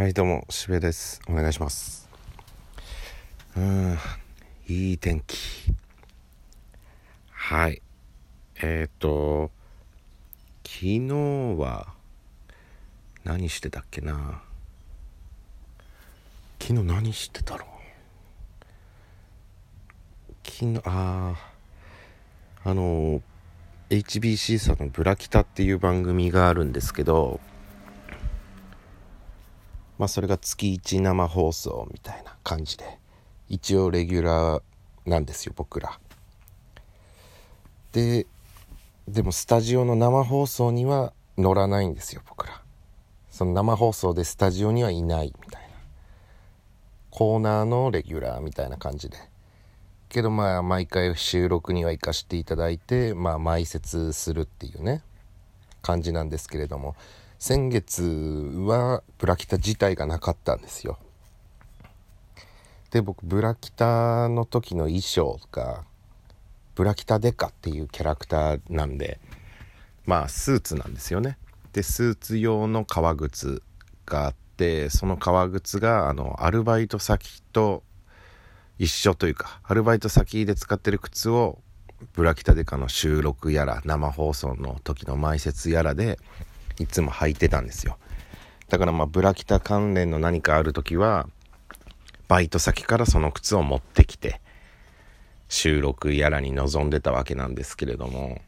はいどうもしべです。お願いします。うんいい天気。はい。えっ、ー、と昨日は何してたっけな。昨日何してたろう。昨日あああの HBC さんの「ブラキタ」っていう番組があるんですけどまあそれが月1生放送みたいな感じで。一応レギュラーなんですよ僕ら。ででもスタジオの生放送には乗らないんですよ僕ら。その生放送でスタジオにはいないみたいな。コーナーのレギュラーみたいな感じで。けどまあ毎回収録には行かせていただいてまあ埋設するっていうね感じなんですけれども。先月はブラキタ自体がなかったんですよ。で僕ブラキタの時の衣装がブラキタデカっていうキャラクターなんでまあスーツなんですよね。でスーツ用の革靴があってその革靴があのアルバイト先と一緒というかアルバイト先で使ってる靴をブラキタデカの収録やら生放送の時の埋設やらでいつも履いてたんですよ。だからまあブラキタ関連の何かある時はバイト先からその靴を持ってきて収録やらに臨んでたわけなんですけれども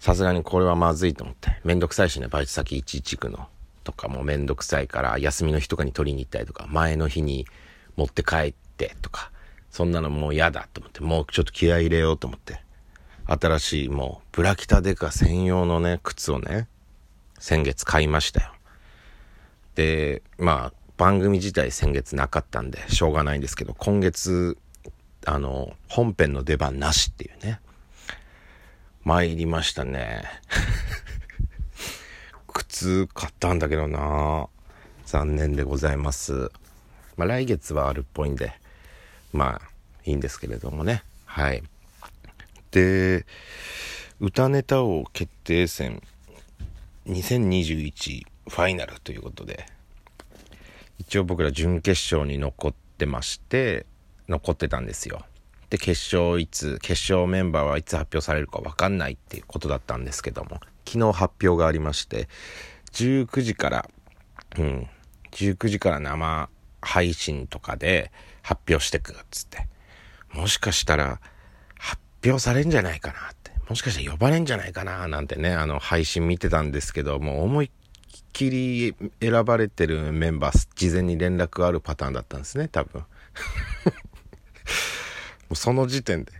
さすがにこれはまずいと思ってめんどくさいしねバイト先いちいち行くのとかもめんどくさいから休みの日とかに取りに行ったりとか前の日に持って帰ってってとか、そんなのもう嫌だと思って、もうちょっと気合入れようと思って、新しいもうブラキタデカ専用のね、靴をね、先月買いましたよ。で、まあ、番組自体先月なかったんで、しょうがないんですけど、今月、あの、本編の出番なしっていうね。参りましたね。靴買ったんだけどな残念でございます。まあ来月はあるっぽいんで、まあいいんですけれどもねはいで歌ネタ王決定戦2021ファイナルということで一応僕ら準決勝に残ってまして残ってたんですよで決勝いつ決勝メンバーはいつ発表されるか分かんないっていうことだったんですけども昨日発表がありまして19時からうん19時から生配信とかで発表してくっつって。もしかしたら表されんじゃないかなって。もしかしたら呼ばれんじゃないかななんてね、あの配信見てたんですけど、もう思いっきり選ばれてるメンバー、事前に連絡があるパターンだったんですね、多分。もうその時点で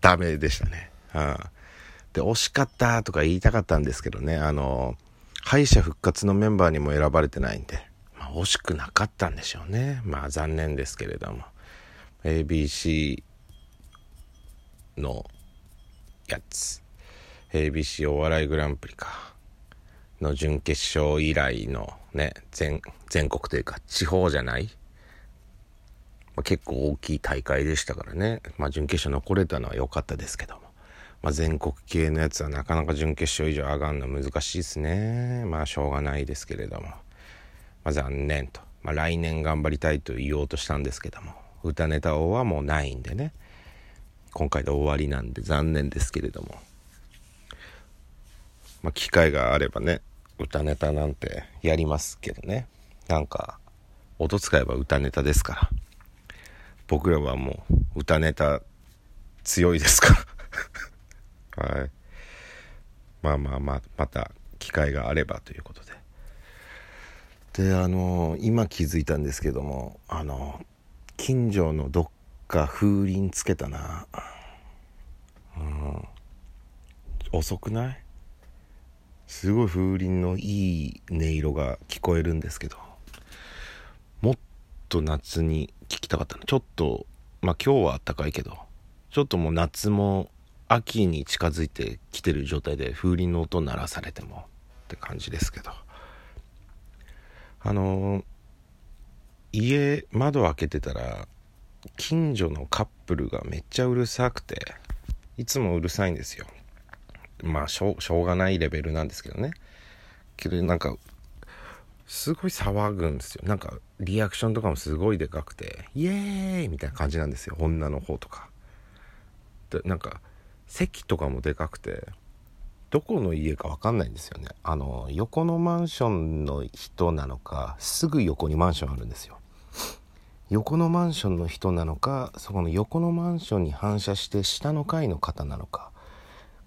ダメでしたね。はあ、で、惜しかったとか言いたかったんですけどね、あの、敗者復活のメンバーにも選ばれてないんで、ま惜しくなかったんでしょうねまあ残念ですけれども ABC のやつ。ABC お笑いグランプリか。の準決勝以来のね全全国というか地方じゃない、まあ、結構大きい大会でしたからね、まあ、準決勝残れたのは良かったですけども、まあ、全国系のやつはなかなか準決勝以上上がるの難しいですね。まあしょうがないですけれども。まあ、残念と、ま、来年頑張りたいと言おうとしたんですけども。歌ネタ王はもうないんでね。今回で終わりなんで残念ですけれども、まあ、機会があればね歌ネタなんてやりますけどね。なんか音使えば歌ネタですから。僕らはもう歌ネタ強いですから。はい。まあまあまあまた機会があればということで。であの今気づいたんですけどもあの近所のどっか風鈴つけたな、うん、遅くない？すごい風鈴のいい音色が聞こえるんですけど。もっと夏に聞きたかったな。ちょっとまあ今日は暖かいけど。ちょっともう夏も秋に近づいてきてる状態で風鈴の音鳴らされてもって感じですけど。あの家窓開けてたら近所のカップルがめっちゃうるさくていつもうるさいんですよ。まあしょうがないレベルなんですけどね。けどなんかすごい騒ぐんですよ。なんかリアクションとかもすごいでかくてイエーイみたいな感じなんですよ。女の方とか。でなんか席とかもでかくてどこの家か分かんないんですよね。あの横のマンションの人なのかすぐ横にマンションあるんですよ。横のマンションの人なのかそこの横のマンションに反射して下の階の方なのか。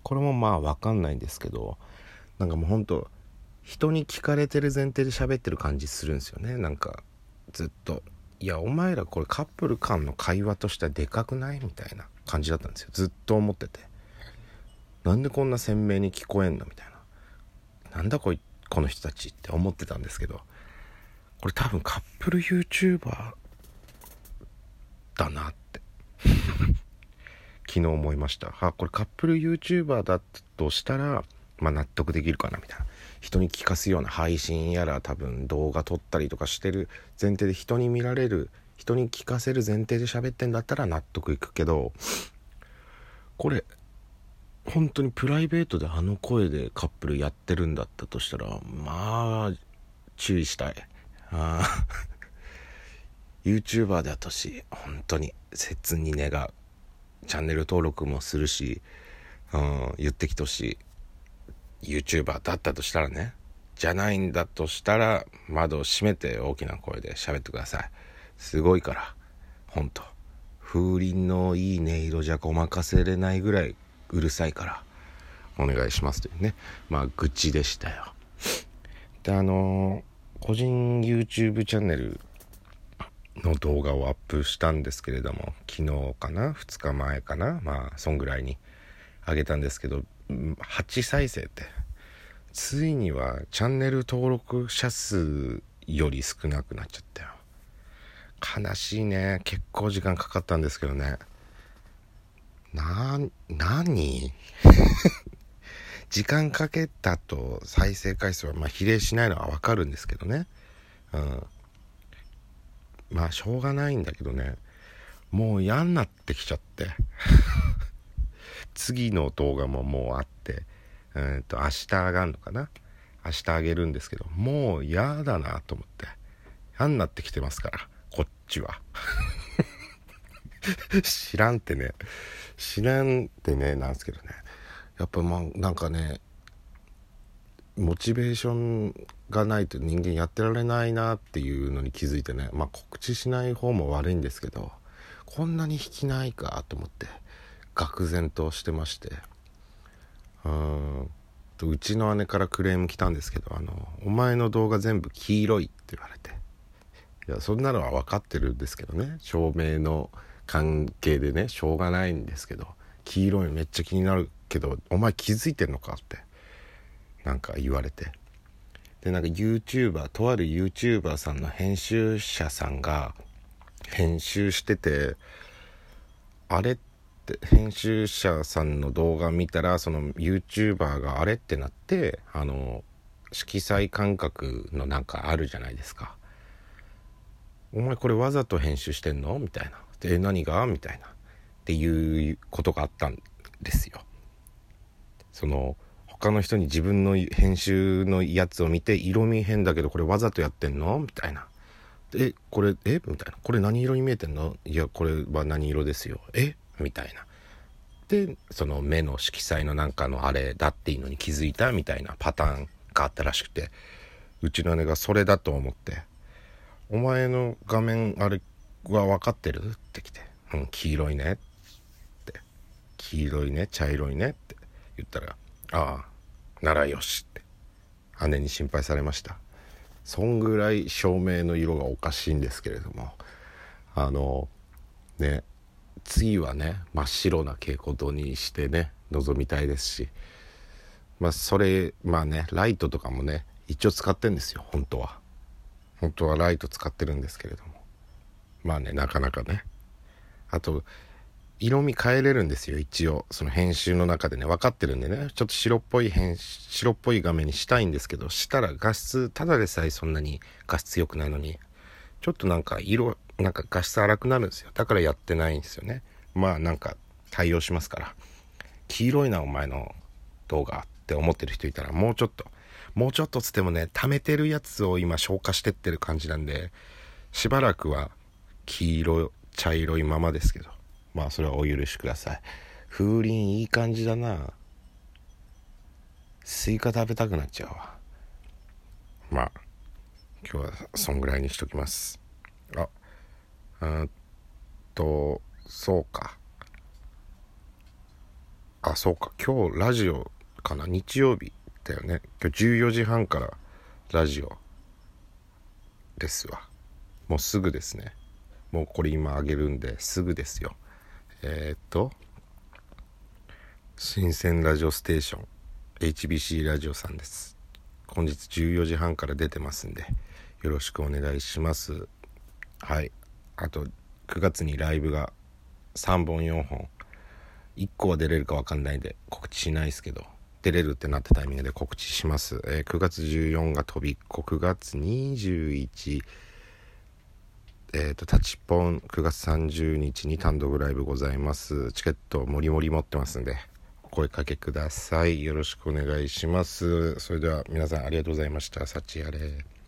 これもまあ分かんないんですけどなんかもうほんと人に聞かれてる前提で喋ってる感じするんですよね。なんかずっといやお前らこれカップル間の会話としてはでかくないみたいな感じだったんですよ。ずっと思ってて。なんでこんな鮮明に聞こえんのみたいな。なんだこいこの人たちって思ってたんですけどこれ多分カップル YouTuber だなって。昨日思いました。あこれカップル YouTuber だとしたらまあ納得できるかなみたいな。人に聞かすような配信やら多分動画撮ったりとかしてる前提で人に見られる人に聞かせる前提で喋ってんだったら納得いくけどこれ本当にプライベートであの声でカップルやってるんだったとしたらまあ注意したい。あ YouTuber であったし本当に切に願うチャンネル登録もするし、うん、言ってきてほしい YouTuber だったとしたらねじゃないんだとしたら窓を閉めて大きな声で喋ってください。すごいからほんと風鈴のいい音色じゃごまかせれないぐらいうるさいからお願いしますというね。まあ愚痴でしたよ。であの、個人 YouTube チャンネルの動画をアップしたんですけれども昨日かな？2日前かな？まあそんぐらいにあげたんですけど8再生ってついにはチャンネル登録者数より少なくなっちゃったよ。悲しいね。結構時間かかったんですけどね。な何？時間かけたと再生回数はまあ比例しないのはわかるんですけどね。うん。まあしょうがないんだけどね。もう嫌になってきちゃって。次の動画ももうあって、えー、と明日上がるのかな？明日あげるんですけどもう嫌だなと思って。嫌になってきてますからこっちは。知らんってね。知らんってねなんですけどね。やっぱまあなんかねモチベーションがないと人間やってられないなっていうのに気づいてねまあ告知しない方も悪いんですけどこんなに引きないかと思って愕然としてまして。うん。うちの姉からクレーム来たんですけどあの「お前の動画全部黄色い」って言われて。いやそんなのは分かってるんですけどね。照明の関係でねしょうがないんですけど黄色いめっちゃ気になるけどお前気づいてんのかって。なんか言われて。でなんか YouTuber とある YouTuber さんの編集者さんが編集しててあれって編集者さんの動画見たらその YouTuber があれってなってあの色彩感覚のなんかあるじゃないですか。お前これわざと編集してんの？みたいな。で何が？みたいな。っていうことがあったんですよ。その他の人に自分の編集のやつを見て色味変だけどこれわざとやってんの？みたいな。えこれえ？みたいな。これ何色に見えてんの？いやこれは何色ですよ。え？みたいな。でその目の色彩のなんかのあれだっていうのに気づいた？みたいな。パターンがあったらしくて。うちの姉がそれだと思って「お前の画面あれは分かってる?」って来て「うん黄色いね」って「黄色いね。茶色いね」って言ったら「ああならよしって姉に心配されました。そんぐらい照明の色がおかしいんですけれどもあのね次はね真っ白な蛍光灯にしてね臨みたいですしまあそれまあねライトとかもね一応使ってんですよ本当は。本当はライト使ってるんですけれども。まあねなかなかね。あと色味変えれるんですよ一応。その編集の中でね。分かってるんでね。ちょっと白っぽい編白っぽい画面にしたいんですけどしたら画質ただでさえそんなに画質良くないのにちょっとなんか色なんか画質荒くなるんですよ。だからやってないんですよね。まあなんか対応しますから。黄色いなお前の動画って思ってる人いたらもうちょっともうちょっとつってもね貯めてるやつを今消化してってる感じなんでしばらくは黄色茶色いままですけど。まあそれはお許しください。風鈴いい感じだな。スイカ食べたくなっちゃうわ。まあ今日はそんぐらいにしときます。あうんとそうか。あそうか。今日ラジオかな？日曜日だよね。今日14時半からラジオですわ。もうすぐですね。もうこれ今あげるんですぐですよ。えー、っと新鮮ラジオステーション HBC ラジオさんです。本日14時半から出てますんでよろしくお願いします。はい。あと9月にライブが3本4本1個は出れるか分かんないんで告知しないですけど出れるってなったタイミングで告知します、えー、9月14が飛び9月21えっ、ー、とタチポン9月30日に単独ライブございます。チケットもりもり持ってますんでお声かけください。よろしくお願いします。それでは皆さんありがとうございました。幸あれ。